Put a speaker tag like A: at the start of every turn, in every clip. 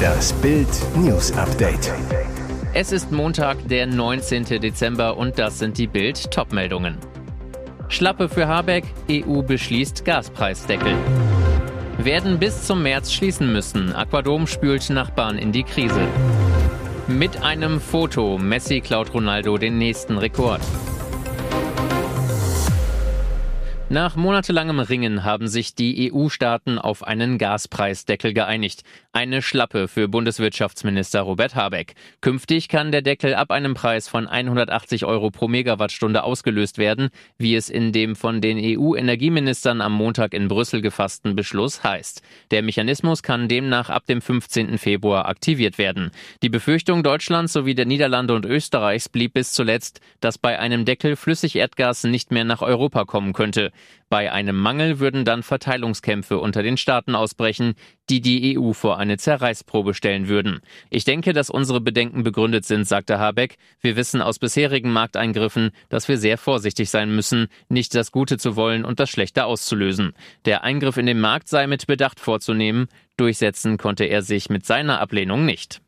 A: Das Bild News Update.
B: Es ist Montag, der 19. Dezember und das sind die Bild Topmeldungen. Schlappe für Habeck, EU beschließt Gaspreisdeckel. Werden bis zum März schließen müssen. Aquadom spült Nachbarn in die Krise. Mit einem Foto Messi klaut Ronaldo den nächsten Rekord. Nach monatelangem Ringen haben sich die EU-Staaten auf einen Gaspreisdeckel geeinigt. Eine Schlappe für Bundeswirtschaftsminister Robert Habeck. Künftig kann der Deckel ab einem Preis von 180 Euro pro Megawattstunde ausgelöst werden, wie es in dem von den EU-Energieministern am Montag in Brüssel gefassten Beschluss heißt. Der Mechanismus kann demnach ab dem 15. Februar aktiviert werden. Die Befürchtung Deutschlands sowie der Niederlande und Österreichs blieb bis zuletzt, dass bei einem Deckel Flüssigerdgas nicht mehr nach Europa kommen könnte. Bei einem Mangel würden dann Verteilungskämpfe unter den Staaten ausbrechen, die die EU vor eine Zerreißprobe stellen würden. Ich denke, dass unsere Bedenken begründet sind, sagte Habeck. Wir wissen aus bisherigen Markteingriffen, dass wir sehr vorsichtig sein müssen, nicht das Gute zu wollen und das Schlechte auszulösen. Der Eingriff in den Markt sei mit Bedacht vorzunehmen. Durchsetzen konnte er sich mit seiner Ablehnung nicht.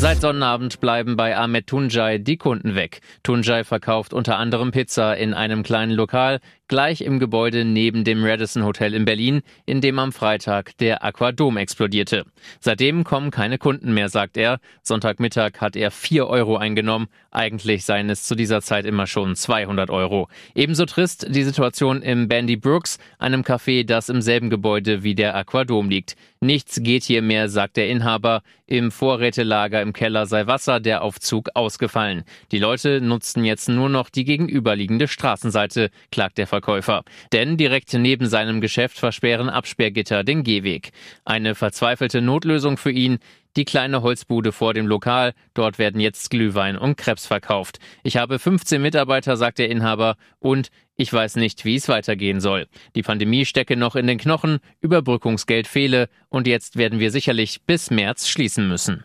B: Seit Sonnabend bleiben bei Ahmed Tunjai die Kunden weg. Tunjai verkauft unter anderem Pizza in einem kleinen Lokal, gleich im Gebäude neben dem Radisson Hotel in Berlin, in dem am Freitag der Aquadom explodierte. Seitdem kommen keine Kunden mehr, sagt er. Sonntagmittag hat er 4 Euro eingenommen. Eigentlich seien es zu dieser Zeit immer schon 200 Euro. Ebenso trist die Situation im Bandy Brooks, einem Café, das im selben Gebäude wie der Aquadom liegt. Nichts geht hier mehr, sagt der Inhaber. Im Vorrätelager im Keller sei Wasser, der Aufzug ausgefallen. Die Leute nutzten jetzt nur noch die gegenüberliegende Straßenseite, klagt der Verkäufer. Verkäufer. Denn direkt neben seinem Geschäft versperren Absperrgitter den Gehweg. Eine verzweifelte Notlösung für ihn. Die kleine Holzbude vor dem Lokal. Dort werden jetzt Glühwein und Krebs verkauft. Ich habe 15 Mitarbeiter, sagt der Inhaber, und ich weiß nicht, wie es weitergehen soll. Die Pandemie stecke noch in den Knochen, Überbrückungsgeld fehle und jetzt werden wir sicherlich bis März schließen müssen.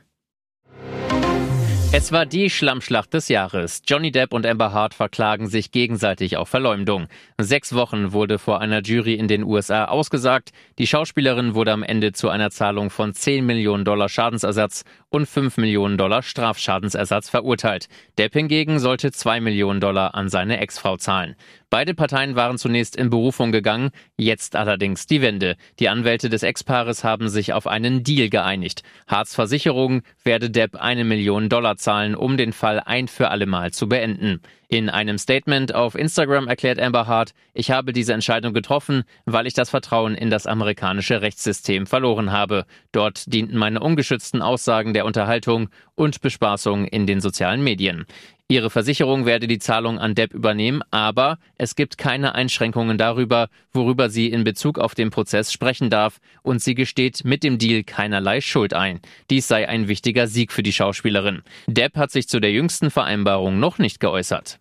B: Es war die Schlammschlacht des Jahres. Johnny Depp und Amber Hart verklagen sich gegenseitig auf Verleumdung. Sechs Wochen wurde vor einer Jury in den USA ausgesagt. Die Schauspielerin wurde am Ende zu einer Zahlung von 10 Millionen Dollar Schadensersatz und 5 Millionen Dollar Strafschadensersatz verurteilt. Depp hingegen sollte 2 Millionen Dollar an seine Ex-Frau zahlen. Beide Parteien waren zunächst in Berufung gegangen, jetzt allerdings die Wende. Die Anwälte des Ex-Paares haben sich auf einen Deal geeinigt. Harz Versicherung werde Depp eine Million Dollar zahlen, um den Fall ein für allemal zu beenden. In einem Statement auf Instagram erklärt Amber Hart, ich habe diese Entscheidung getroffen, weil ich das Vertrauen in das amerikanische Rechtssystem verloren habe. Dort dienten meine ungeschützten Aussagen der Unterhaltung und Bespaßung in den sozialen Medien. Ihre Versicherung werde die Zahlung an Depp übernehmen, aber es gibt keine Einschränkungen darüber, worüber sie in Bezug auf den Prozess sprechen darf, und sie gesteht mit dem Deal keinerlei Schuld ein. Dies sei ein wichtiger Sieg für die Schauspielerin. Depp hat sich zu der jüngsten Vereinbarung noch nicht geäußert.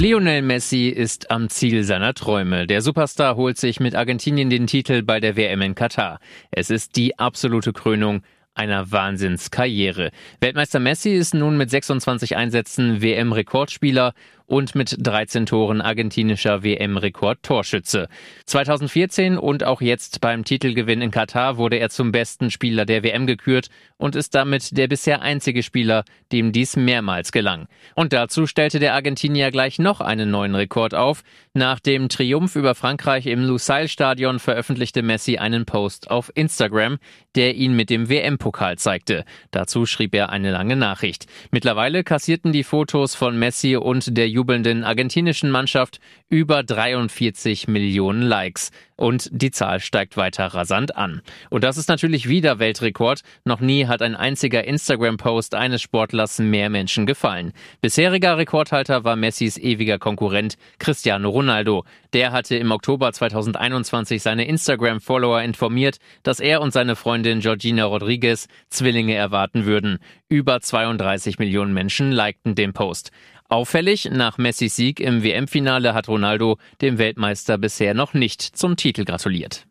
B: Lionel Messi ist am Ziel seiner Träume. Der Superstar holt sich mit Argentinien den Titel bei der WM in Katar. Es ist die absolute Krönung einer Wahnsinnskarriere. Weltmeister Messi ist nun mit 26 Einsätzen WM-Rekordspieler und mit 13 Toren argentinischer WM-Rekord-Torschütze. 2014 und auch jetzt beim Titelgewinn in Katar wurde er zum besten Spieler der WM gekürt und ist damit der bisher einzige Spieler, dem dies mehrmals gelang. Und dazu stellte der Argentinier gleich noch einen neuen Rekord auf. Nach dem Triumph über Frankreich im Lusail-Stadion veröffentlichte Messi einen Post auf Instagram, der ihn mit dem WM-Pokal zeigte. Dazu schrieb er eine lange Nachricht. Mittlerweile kassierten die Fotos von Messi und der jubelnden argentinischen Mannschaft über 43 Millionen Likes. Und die Zahl steigt weiter rasant an. Und das ist natürlich wieder Weltrekord. Noch nie hat ein einziger Instagram-Post eines Sportlers mehr Menschen gefallen. Bisheriger Rekordhalter war Messis ewiger Konkurrent Cristiano Ronaldo. Der hatte im Oktober 2021 seine Instagram-Follower informiert, dass er und seine Freundin Georgina Rodriguez Zwillinge erwarten würden. Über 32 Millionen Menschen likten den Post. Auffällig, nach Messis Sieg im WM-Finale hat Ronaldo dem Weltmeister bisher noch nicht zum Titel gratuliert.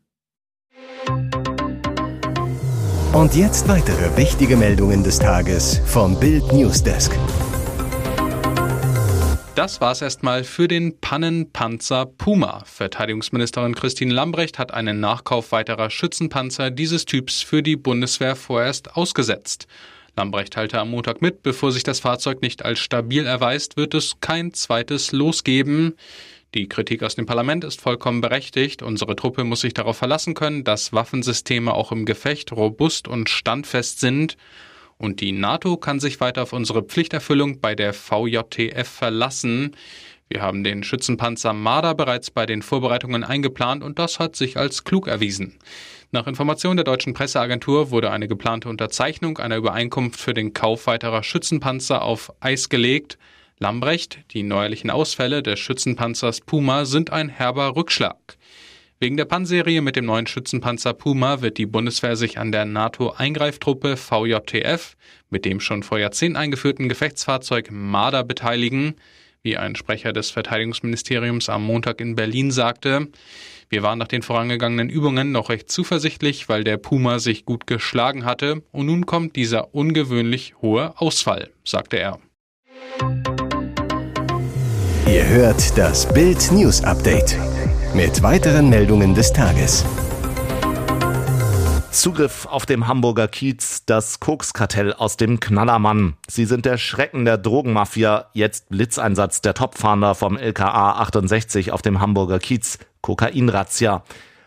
A: Und jetzt weitere wichtige Meldungen des Tages vom Bild Newsdesk.
C: Das war's erstmal für den Pannenpanzer Puma. Verteidigungsministerin Christine Lambrecht hat einen Nachkauf weiterer Schützenpanzer dieses Typs für die Bundeswehr vorerst ausgesetzt. Lambrecht teilte am Montag mit, bevor sich das Fahrzeug nicht als stabil erweist, wird es kein zweites losgeben. Die Kritik aus dem Parlament ist vollkommen berechtigt. Unsere Truppe muss sich darauf verlassen können, dass Waffensysteme auch im Gefecht robust und standfest sind. Und die NATO kann sich weiter auf unsere Pflichterfüllung bei der VJTF verlassen. Wir haben den Schützenpanzer Marder bereits bei den Vorbereitungen eingeplant und das hat sich als klug erwiesen. Nach Information der deutschen Presseagentur wurde eine geplante Unterzeichnung einer Übereinkunft für den Kauf weiterer Schützenpanzer auf Eis gelegt. Lambrecht, die neuerlichen Ausfälle des Schützenpanzers Puma sind ein herber Rückschlag. Wegen der Panserie mit dem neuen Schützenpanzer Puma wird die Bundeswehr sich an der NATO-Eingreiftruppe VJTF mit dem schon vor Jahrzehnten eingeführten Gefechtsfahrzeug Marder beteiligen, wie ein Sprecher des Verteidigungsministeriums am Montag in Berlin sagte. Wir waren nach den vorangegangenen Übungen noch recht zuversichtlich, weil der Puma sich gut geschlagen hatte und nun kommt dieser ungewöhnlich hohe Ausfall, sagte er.
A: Ihr hört das Bild News Update mit weiteren Meldungen des Tages.
D: Zugriff auf dem Hamburger Kiez, das Kokskartell aus dem Knallermann. Sie sind der Schrecken der Drogenmafia. Jetzt Blitzeinsatz der Topfahnder vom LKA 68 auf dem Hamburger Kiez. Kokainrazzia.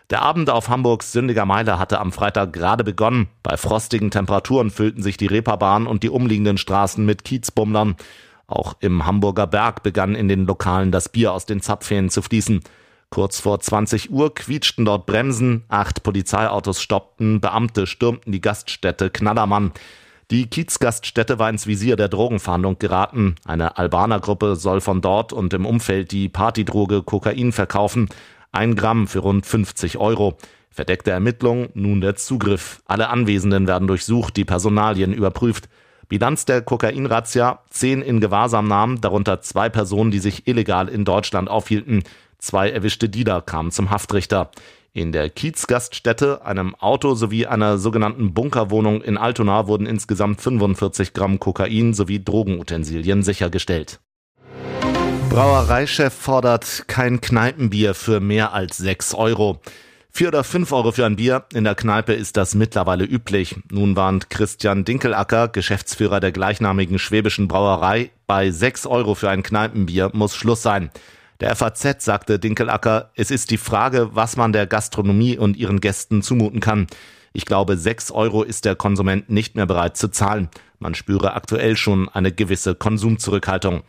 D: Der Abend auf Hamburgs Sündiger Meile hatte am Freitag gerade begonnen. Bei frostigen Temperaturen füllten sich die Reeperbahn und die umliegenden Straßen mit Kiezbummlern. Auch im Hamburger Berg begann in den Lokalen das Bier aus den Zapfhähnen zu fließen. Kurz vor 20 Uhr quietschten dort Bremsen, acht Polizeiautos stoppten, Beamte stürmten die Gaststätte Knallermann. Die Kiezgaststätte war ins Visier der Drogenfahndung geraten. Eine Albanergruppe soll von dort und im Umfeld die Partydroge Kokain verkaufen. Ein Gramm für rund 50 Euro. Verdeckte Ermittlung, nun der Zugriff. Alle Anwesenden werden durchsucht, die Personalien überprüft. Bilanz der Kokainrazzia, zehn in Gewahrsamnahmen, darunter zwei Personen, die sich illegal in Deutschland aufhielten. Zwei erwischte Dealer kamen zum Haftrichter. In der Kiezgaststätte, einem Auto sowie einer sogenannten Bunkerwohnung in Altona wurden insgesamt 45 Gramm Kokain sowie Drogenutensilien sichergestellt. Brauereichef fordert kein Kneipenbier für mehr als 6 Euro. Vier oder fünf Euro für ein Bier. In der Kneipe ist das mittlerweile üblich. Nun warnt Christian Dinkelacker, Geschäftsführer der gleichnamigen schwäbischen Brauerei, bei sechs Euro für ein Kneipenbier muss Schluss sein. Der FAZ sagte Dinkelacker, es ist die Frage, was man der Gastronomie und ihren Gästen zumuten kann. Ich glaube, sechs Euro ist der Konsument nicht mehr bereit zu zahlen. Man spüre aktuell schon eine gewisse Konsumzurückhaltung.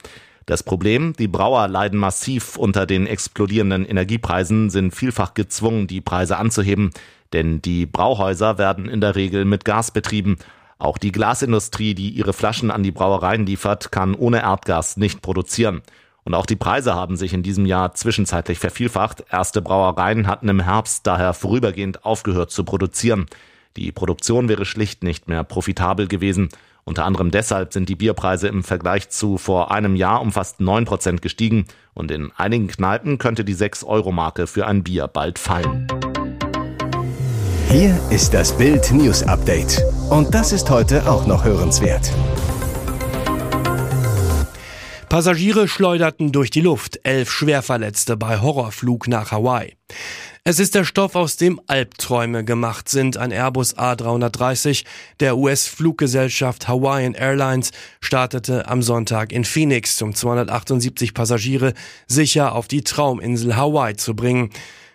D: Das Problem, die Brauer leiden massiv unter den explodierenden Energiepreisen, sind vielfach gezwungen, die Preise anzuheben, denn die Brauhäuser werden in der Regel mit Gas betrieben. Auch die Glasindustrie, die ihre Flaschen an die Brauereien liefert, kann ohne Erdgas nicht produzieren. Und auch die Preise haben sich in diesem Jahr zwischenzeitlich vervielfacht. Erste Brauereien hatten im Herbst daher vorübergehend aufgehört zu produzieren. Die Produktion wäre schlicht nicht mehr profitabel gewesen. Unter anderem deshalb sind die Bierpreise im Vergleich zu vor einem Jahr um fast neun Prozent gestiegen und in einigen Kneipen könnte die 6-Euro-Marke für ein Bier bald fallen.
A: Hier ist das Bild News Update. Und das ist heute auch noch hörenswert.
E: Passagiere schleuderten durch die Luft, elf Schwerverletzte bei Horrorflug nach Hawaii. Es ist der Stoff, aus dem Albträume gemacht sind. Ein Airbus A330 der US-Fluggesellschaft Hawaiian Airlines startete am Sonntag in Phoenix, um 278 Passagiere sicher auf die Trauminsel Hawaii zu bringen.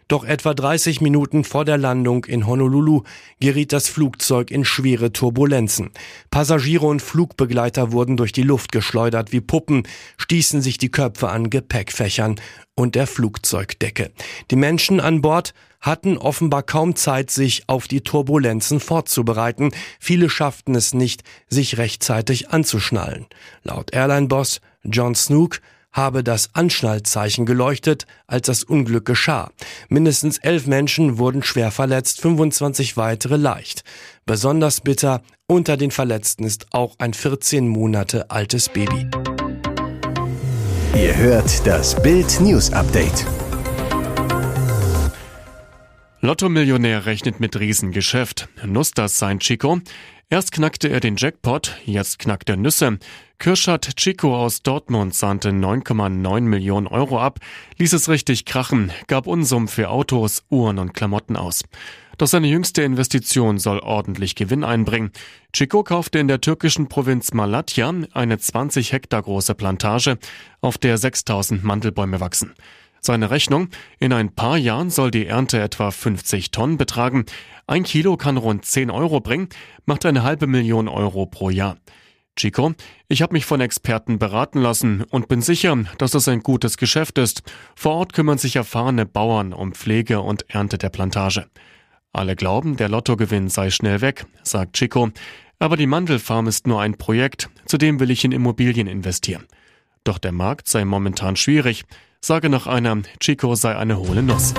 E: Doch etwa 30 Minuten vor der Landung in Honolulu geriet das Flugzeug in schwere Turbulenzen. Passagiere und Flugbegleiter wurden durch die Luft geschleudert wie Puppen, stießen sich die Köpfe an Gepäckfächern und der Flugzeugdecke. Die Menschen an Bord hatten offenbar kaum Zeit, sich auf die Turbulenzen vorzubereiten. Viele schafften es nicht, sich rechtzeitig anzuschnallen. Laut Airline-Boss John Snook habe das Anschnallzeichen geleuchtet, als das Unglück geschah. Mindestens elf Menschen wurden schwer verletzt, 25 weitere leicht. Besonders bitter, unter den Verletzten ist auch ein 14 Monate altes Baby.
A: Ihr hört das Bild News Update.
F: Lotto-Millionär rechnet mit Riesengeschäft. Nustas sein Chico. Erst knackte er den Jackpot, jetzt knackt er Nüsse. Kirschat Chico aus Dortmund sahnte 9,9 Millionen Euro ab, ließ es richtig krachen, gab Unsummen für Autos, Uhren und Klamotten aus. Doch seine jüngste Investition soll ordentlich Gewinn einbringen. Chico kaufte in der türkischen Provinz Malatya eine 20 Hektar große Plantage, auf der 6000 Mandelbäume wachsen. Seine Rechnung, in ein paar Jahren soll die Ernte etwa 50 Tonnen betragen. Ein Kilo kann rund 10 Euro bringen, macht eine halbe Million Euro pro Jahr. Chico, ich habe mich von Experten beraten lassen und bin sicher, dass es ein gutes Geschäft ist. Vor Ort kümmern sich erfahrene Bauern um Pflege und Ernte der Plantage. Alle glauben, der Lottogewinn sei schnell weg, sagt Chico. Aber die Mandelfarm ist nur ein Projekt, zudem will ich in Immobilien investieren. Doch der Markt sei momentan schwierig sage nach einer, Chico sei eine hohle Nuss.